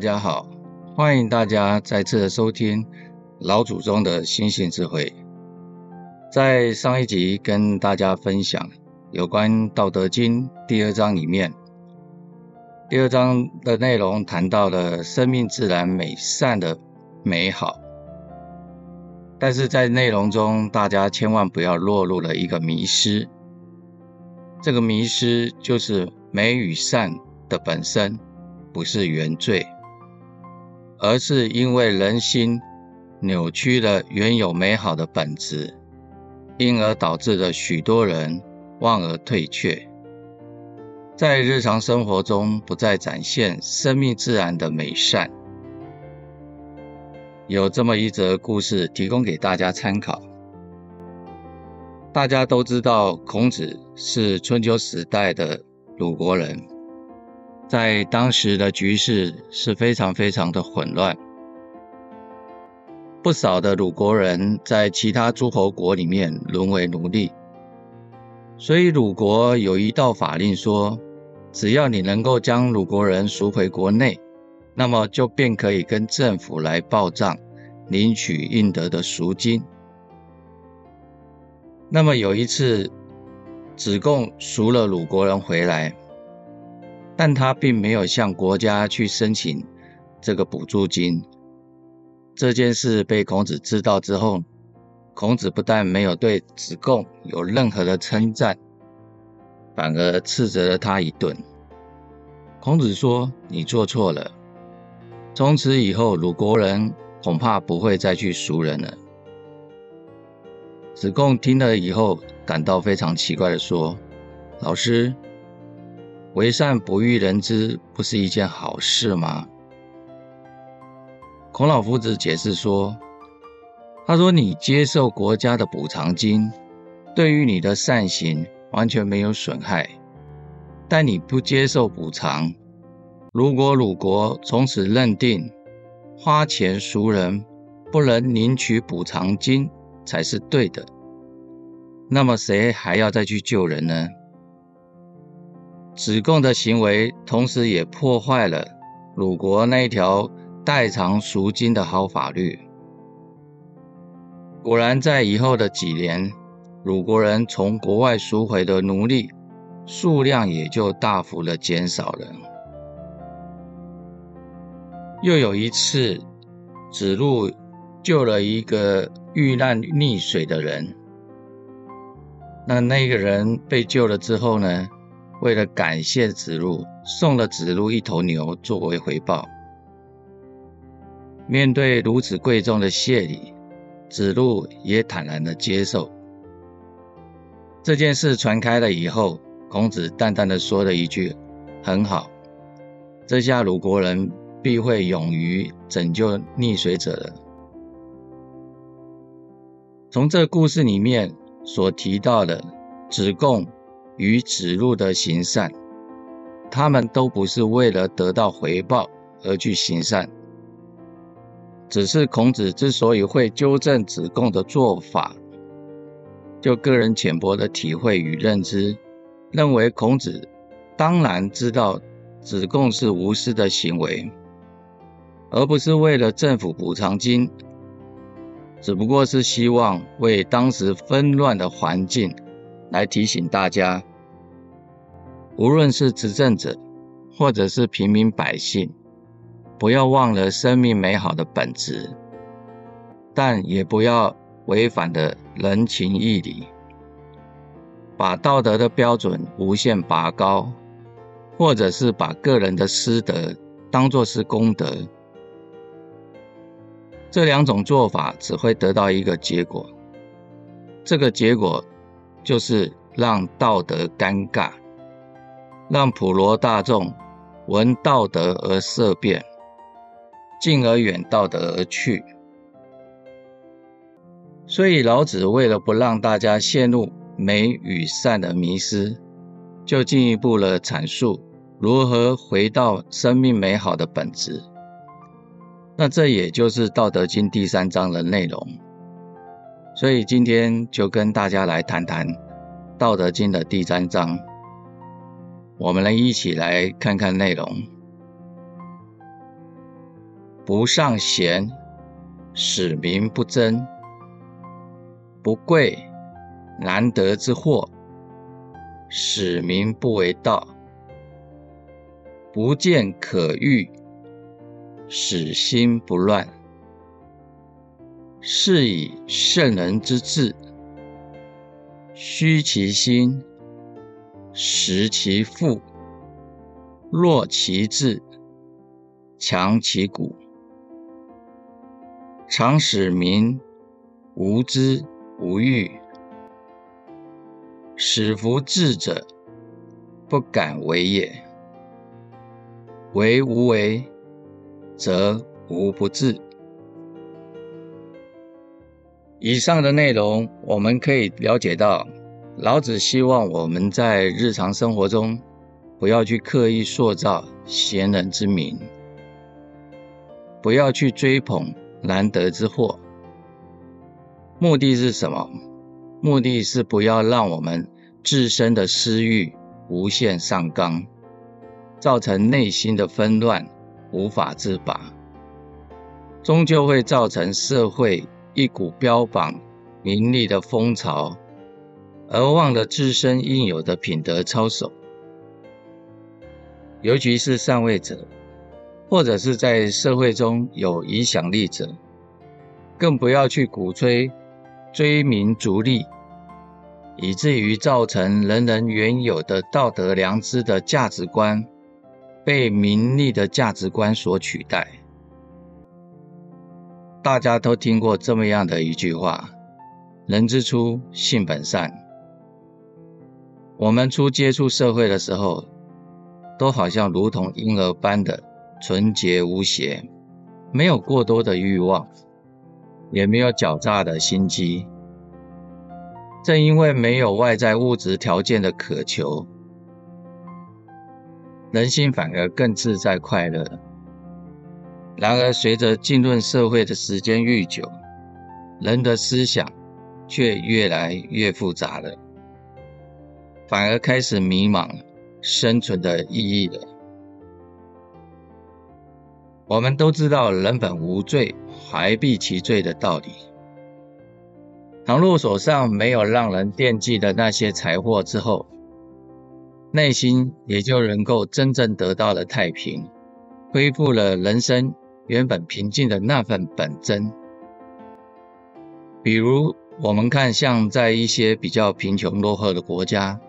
大家好，欢迎大家再次收听老祖宗的心性智慧。在上一集跟大家分享有关《道德经》第二章里面，第二章的内容谈到了生命自然美善的美好，但是在内容中，大家千万不要落入了一个迷失。这个迷失就是美与善的本身不是原罪，而是因为人心扭曲了原有美好的本质，因而导致了许多人望而退却，在日常生活中不再展现生命自然的美善。有这么一则故事提供给大家参考。大家都知道，孔子是春秋时代的鲁国人，在当时的局势是非常非常的混乱，不少的鲁国人在其他诸侯国里面沦为奴隶，所以鲁国有一道法令说，只要你能够将鲁国人赎回国内，那么就便可以跟政府来报账，领取应得的赎金。那么有一次，子贡赎了鲁国人回来，但他并没有向国家去申请这个补助金。这件事被孔子知道之后，孔子不但没有对子贡有任何的称赞，反而斥责了他一顿。孔子说：“你做错了，从此以后鲁国人恐怕不会再去赎人了。”子贡听了以后，感到非常奇怪的说：“老师，为善不欲人知，不是一件好事吗？”孔老夫子解释说：“他说你接受国家的补偿金，对于你的善行完全没有损害，但你不接受补偿，如果鲁国从此认定花钱赎人不能领取补偿金。”才是对的。那么谁还要再去救人呢？子贡的行为，同时也破坏了鲁国那一条代偿赎金的好法律。果然，在以后的几年，鲁国人从国外赎回的奴隶数量也就大幅的减少了。又有一次，子路救了一个。遇难溺水的人，那那个人被救了之后呢，为了感谢子路，送了子路一头牛作为回报。面对如此贵重的谢礼，子路也坦然的接受。这件事传开了以后，孔子淡淡的说了一句：“很好，这下鲁国人必会勇于拯救溺水者了。”从这故事里面所提到的子贡与子路的行善，他们都不是为了得到回报而去行善，只是孔子之所以会纠正子贡的做法，就个人浅薄的体会与认知，认为孔子当然知道子贡是无私的行为，而不是为了政府补偿金。只不过是希望为当时纷乱的环境来提醒大家，无论是执政者或者是平民百姓，不要忘了生命美好的本质，但也不要违反的人情义理，把道德的标准无限拔高，或者是把个人的私德当作是功德。这两种做法只会得到一个结果，这个结果就是让道德尴尬，让普罗大众闻道德而色变，进而远道德而去。所以老子为了不让大家陷入美与善的迷失，就进一步了阐述如何回到生命美好的本质。那这也就是《道德经》第三章的内容，所以今天就跟大家来谈谈《道德经》的第三章，我们来一起来看看内容。不尚贤，使民不争；不贵难得之货，使民不为盗；不见可欲，使心不乱。是以圣人之治，虚其心，实其腹，弱其志，强其骨，常使民无知无欲，使夫智者不敢为也。为无为，则无不治。以上的内容，我们可以了解到，老子希望我们在日常生活中，不要去刻意塑造贤人之名。不要去追捧难得之货，目的是什么？目的是不要让我们自身的私欲无限上纲，造成内心的纷乱，无法自拔，终究会造成社会一股标榜名利的风潮，而忘了自身应有的品德操守，尤其是上位者。或者是在社会中有影响力者，更不要去鼓吹追名逐利，以至于造成人人原有的道德良知的价值观被名利的价值观所取代。大家都听过这么样的一句话：“人之初，性本善。”我们初接触社会的时候，都好像如同婴儿般的。纯洁无邪，没有过多的欲望，也没有狡诈的心机。正因为没有外在物质条件的渴求，人心反而更自在快乐。然而，随着浸润社会的时间愈久，人的思想却越来越复杂了，反而开始迷茫生存的意义了。我们都知道“人本无罪，怀璧其罪”的道理。倘若手上没有让人惦记的那些财货之后，内心也就能够真正得到了太平，恢复了人生原本平静的那份本真。比如，我们看像在一些比较贫穷落后的国家，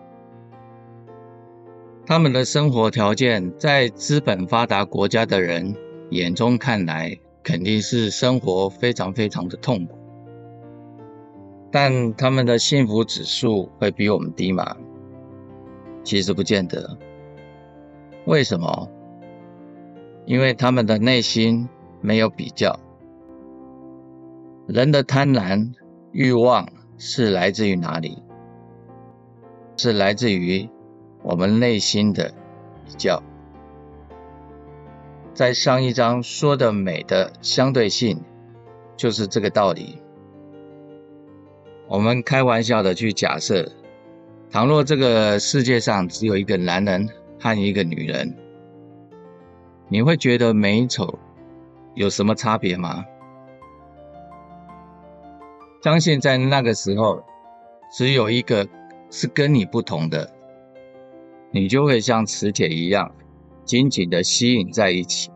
他们的生活条件在资本发达国家的人眼中看来，肯定是生活非常非常的痛苦，但他们的幸福指数会比我们低吗？其实不见得。为什么？因为他们的内心没有比较。人的贪婪欲望是来自于哪里？是来自于我们内心的比较。在上一章说的美的相对性，就是这个道理。我们开玩笑的去假设，倘若这个世界上只有一个男人和一个女人，你会觉得美丑有什么差别吗？相信在那个时候，只有一个是跟你不同的，你就会像磁铁一样。紧紧的吸引在一起，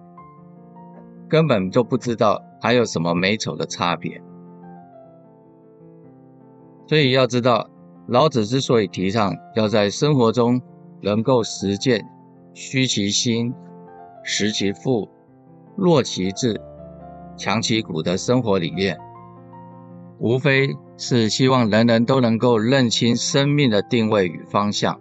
根本都不知道还有什么美丑的差别。所以要知道，老子之所以提倡要在生活中能够实践“虚其心，实其腹，弱其志，强其骨”的生活理念，无非是希望人人都能够认清生命的定位与方向。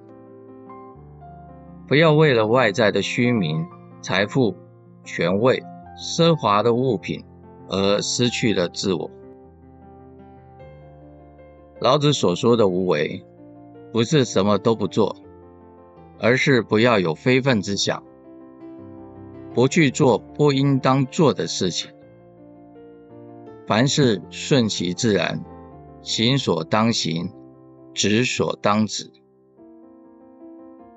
不要为了外在的虚名、财富、权位、奢华的物品而失去了自我。老子所说的无为，不是什么都不做，而是不要有非分之想，不去做不应当做的事情。凡事顺其自然，行所当行，止所当止。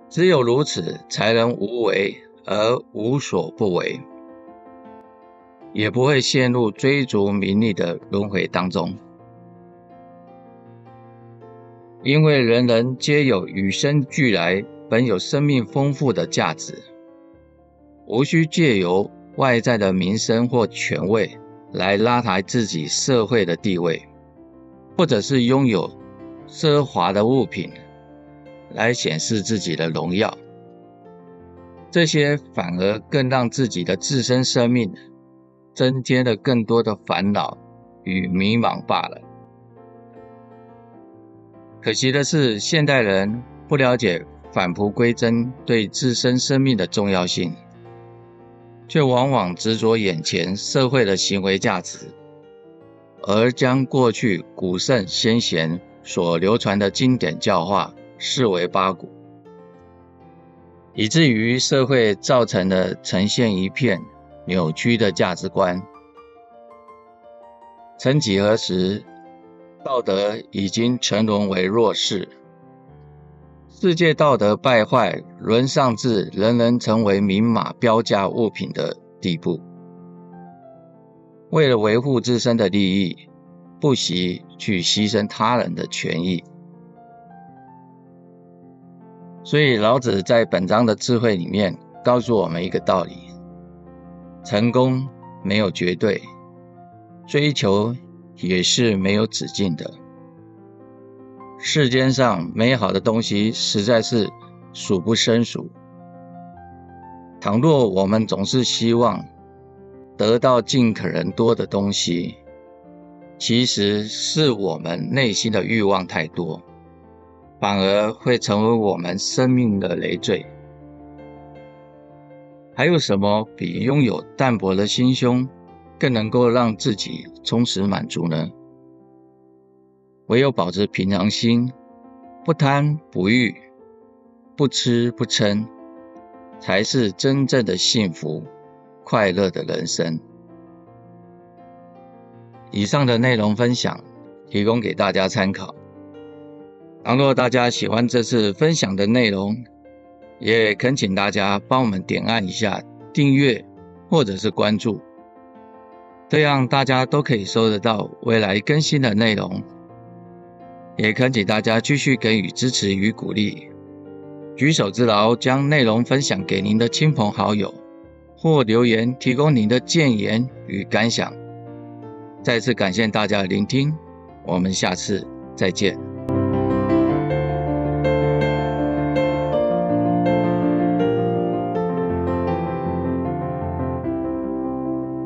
只有如此，才能无为而无所不为。也不会陷入追逐名利的轮回当中。因为人人皆有与生俱来、本有生命丰富的价值，无需借由外在的名声或权位来拉抬自己社会的地位，或者是拥有奢华的物品来显示自己的荣耀。这些反而更让自己的自身生命增添了更多的烦恼与迷茫罢了。可惜的是，现代人不了解返璞归真对自身生命的重要性，却往往执着眼前社会的行为价值，而将过去古圣先贤所流传的经典教化视为八股，以至于社会造成的呈现一片扭曲的价值观。曾几何时，道德已经沉沦为弱势，世界道德败坏，沦丧至人人成为明码标价物品的地步。为了维护自身的利益，不惜去牺牲他人的权益。所以，老子在本章的智慧里面告诉我们一个道理：成功没有绝对，追求。也是没有止境的。世间上美好的东西实在是数不胜数。倘若我们总是希望得到尽可能多的东西，其实是我们内心的欲望太多，反而会成为我们生命的累赘。还有什么比拥有淡泊的心胸，更能够让自己充实满足呢？唯有保持平常心，不贪不欲，不吃不嗔，才是真正的幸福快乐的人生。以上的内容分享，提供给大家参考。倘若大家喜欢这次分享的内容，也恳请大家帮我们点按一下订阅或者是关注。这样大家都可以收得到未来更新的内容，也恳请大家继续给予支持与鼓励，举手之劳将内容分享给您的亲朋好友，或留言提供您的建言与感想。再次感谢大家的聆听，我们下次再见。